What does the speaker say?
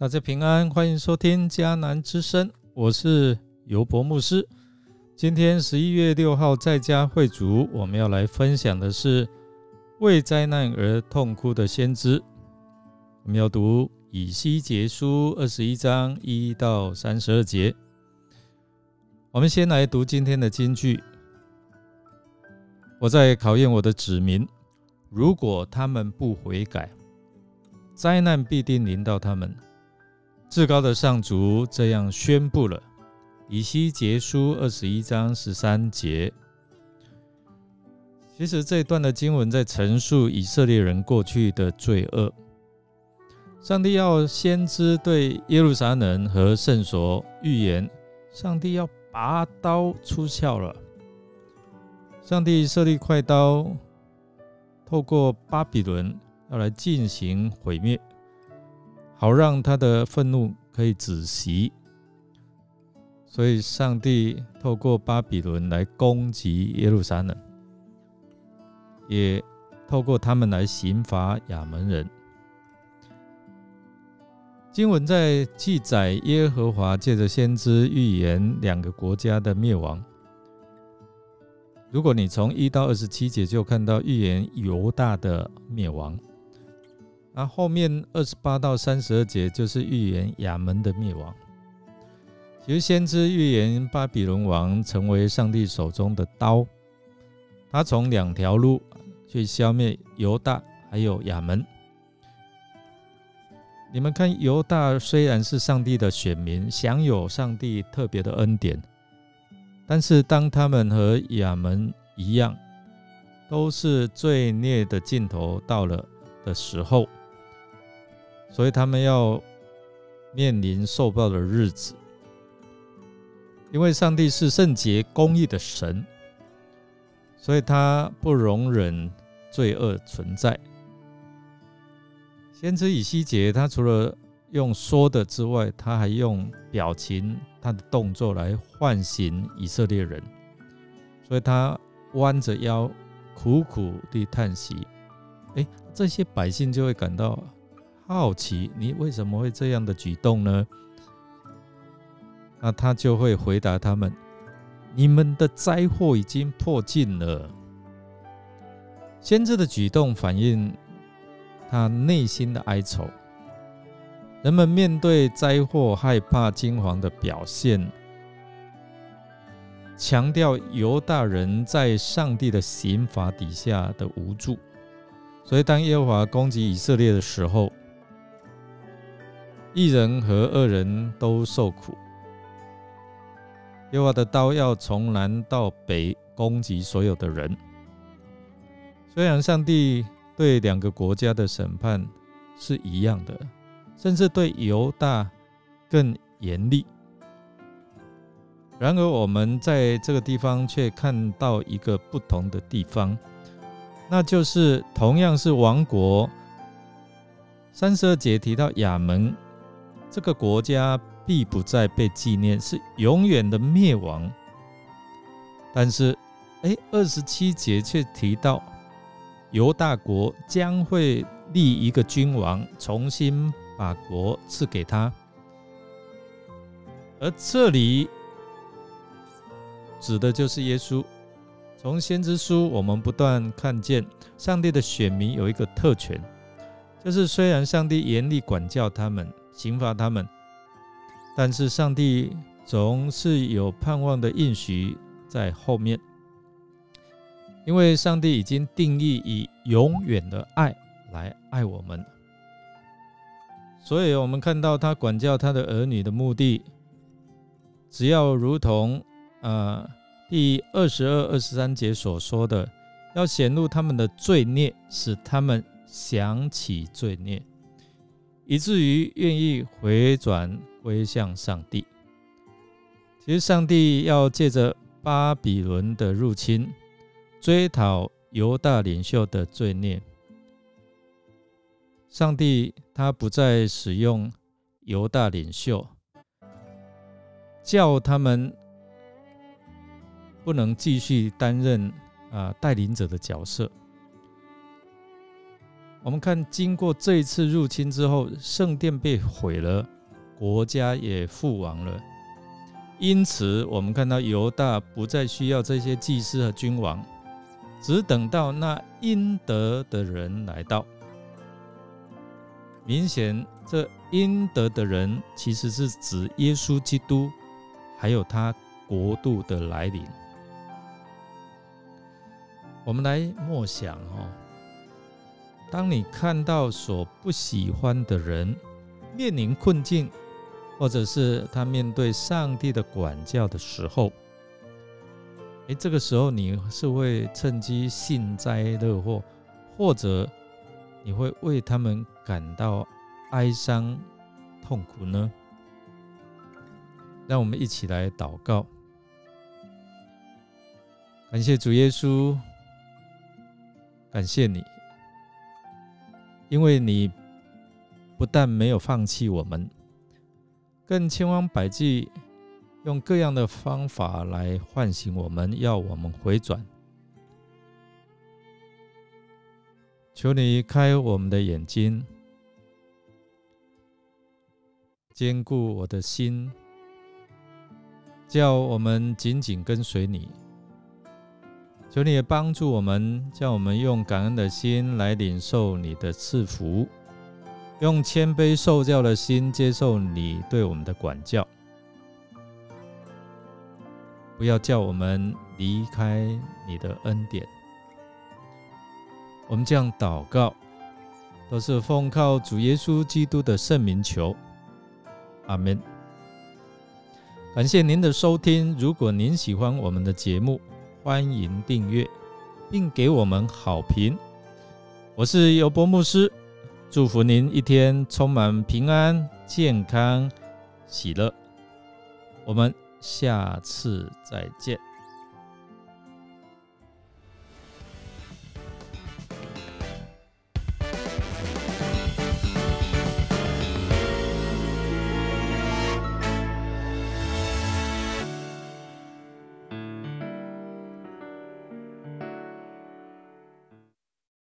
大家平安，欢迎收听迦南之声，我是尤博牧师。今天十一月六号在家会主，我们要来分享的是为灾难而痛哭的先知。我们要读以西结书二十一章一到三十二节。我们先来读今天的金句。我在考验我的子民，如果他们不悔改，灾难必定临到他们。至高的上主这样宣布了，以西结书二十一章十三节。其实这一段的经文在陈述以色列人过去的罪恶。上帝要先知对耶路撒冷和圣所预言，上帝要拔刀出鞘了。上帝设立快刀，透过巴比伦要来进行毁灭。好让他的愤怒可以止息，所以上帝透过巴比伦来攻击耶路撒冷，也透过他们来刑罚亚门人。经文在记载耶和华借着先知预言两个国家的灭亡。如果你从一到二十七节就看到预言犹大的灭亡。那后面二十八到三十二节就是预言亚门的灭亡。其实先知预言巴比伦王成为上帝手中的刀，他从两条路去消灭犹大还有亚门。你们看，犹大虽然是上帝的选民，享有上帝特别的恩典，但是当他们和亚门一样，都是罪孽的尽头到了的时候。所以他们要面临受报的日子，因为上帝是圣洁公义的神，所以他不容忍罪恶存在。先知以西结，他除了用说的之外，他还用表情、他的动作来唤醒以色列人，所以他弯着腰，苦苦地叹息。哎，这些百姓就会感到。好奇你为什么会这样的举动呢？那他就会回答他们：“你们的灾祸已经迫近了。”先知的举动反映他内心的哀愁。人们面对灾祸害怕惊惶的表现，强调犹大人在上帝的刑罚底下的无助。所以，当耶和华攻击以色列的时候，一人和二人都受苦。耶和华的刀要从南到北攻击所有的人。虽然上帝对两个国家的审判是一样的，甚至对犹大更严厉，然而我们在这个地方却看到一个不同的地方，那就是同样是王国。三十二节提到亚门。这个国家必不再被纪念，是永远的灭亡。但是，哎，二十七节却提到犹大国将会立一个君王，重新把国赐给他。而这里指的就是耶稣。从先知书，我们不断看见上帝的选民有一个特权，就是虽然上帝严厉管教他们。刑罚他们，但是上帝总是有盼望的应许在后面，因为上帝已经定义以永远的爱来爱我们，所以我们看到他管教他的儿女的目的，只要如同呃第二十二、二十三节所说的，要显露他们的罪孽，使他们想起罪孽。以至于愿意回转归向上帝。其实，上帝要借着巴比伦的入侵，追讨犹大领袖的罪孽。上帝他不再使用犹大领袖，叫他们不能继续担任啊带领者的角色。我们看，经过这一次入侵之后，圣殿被毁了，国家也覆亡了。因此，我们看到犹大不再需要这些祭司和君王，只等到那应得的人来到。明显，这应得的人其实是指耶稣基督，还有他国度的来临。我们来默想哦。当你看到所不喜欢的人面临困境，或者是他面对上帝的管教的时候，哎，这个时候你是会趁机幸灾乐祸，或者你会为他们感到哀伤、痛苦呢？让我们一起来祷告，感谢主耶稣，感谢你。因为你不但没有放弃我们，更千方百计用各样的方法来唤醒我们，要我们回转。求你开我们的眼睛，坚固我的心，叫我们紧紧跟随你。求你也帮助我们，叫我们用感恩的心来领受你的赐福，用谦卑受教的心接受你对我们的管教。不要叫我们离开你的恩典。我们这样祷告，都是奉靠主耶稣基督的圣名求。阿门。感谢您的收听。如果您喜欢我们的节目，欢迎订阅，并给我们好评。我是尤博牧师，祝福您一天充满平安、健康、喜乐。我们下次再见。